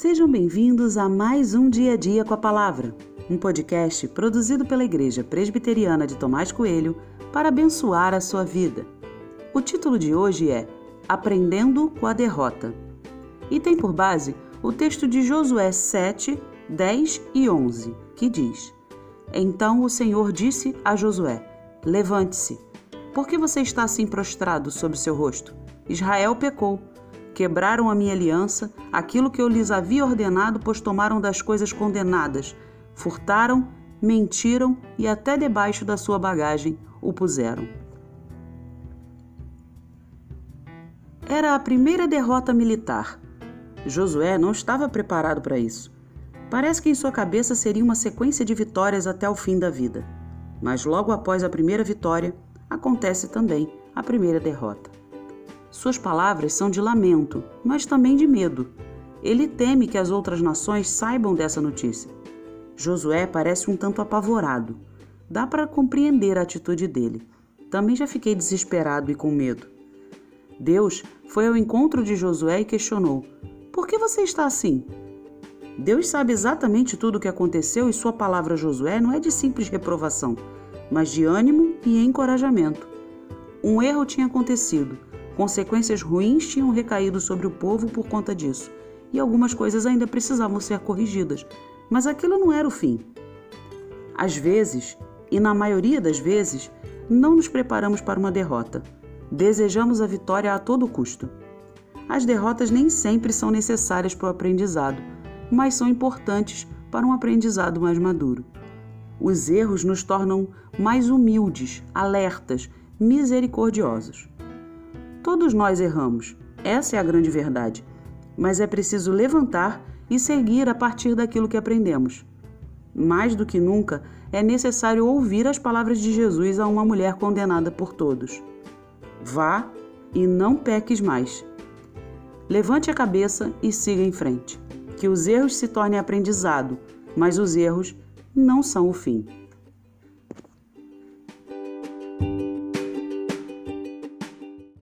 Sejam bem-vindos a mais um Dia a Dia com a Palavra, um podcast produzido pela Igreja Presbiteriana de Tomás Coelho para abençoar a sua vida. O título de hoje é Aprendendo com a Derrota e tem por base o texto de Josué 7, 10 e 11, que diz: Então o Senhor disse a Josué: Levante-se. Por que você está assim prostrado sobre seu rosto? Israel pecou. Quebraram a minha aliança, aquilo que eu lhes havia ordenado, pois tomaram das coisas condenadas. Furtaram, mentiram e até debaixo da sua bagagem o puseram. Era a primeira derrota militar. Josué não estava preparado para isso. Parece que em sua cabeça seria uma sequência de vitórias até o fim da vida. Mas logo após a primeira vitória, acontece também a primeira derrota. Suas palavras são de lamento, mas também de medo. Ele teme que as outras nações saibam dessa notícia. Josué parece um tanto apavorado. Dá para compreender a atitude dele. Também já fiquei desesperado e com medo. Deus foi ao encontro de Josué e questionou: Por que você está assim? Deus sabe exatamente tudo o que aconteceu e sua palavra a Josué não é de simples reprovação, mas de ânimo e encorajamento. Um erro tinha acontecido, consequências ruins tinham recaído sobre o povo por conta disso, e algumas coisas ainda precisavam ser corrigidas, mas aquilo não era o fim. Às vezes, e na maioria das vezes, não nos preparamos para uma derrota. Desejamos a vitória a todo custo. As derrotas nem sempre são necessárias para o aprendizado, mas são importantes para um aprendizado mais maduro. Os erros nos tornam mais humildes, alertas, misericordiosos. Todos nós erramos, essa é a grande verdade, mas é preciso levantar e seguir a partir daquilo que aprendemos. Mais do que nunca, é necessário ouvir as palavras de Jesus a uma mulher condenada por todos. Vá e não peques mais. Levante a cabeça e siga em frente. Que os erros se tornem aprendizado, mas os erros não são o fim.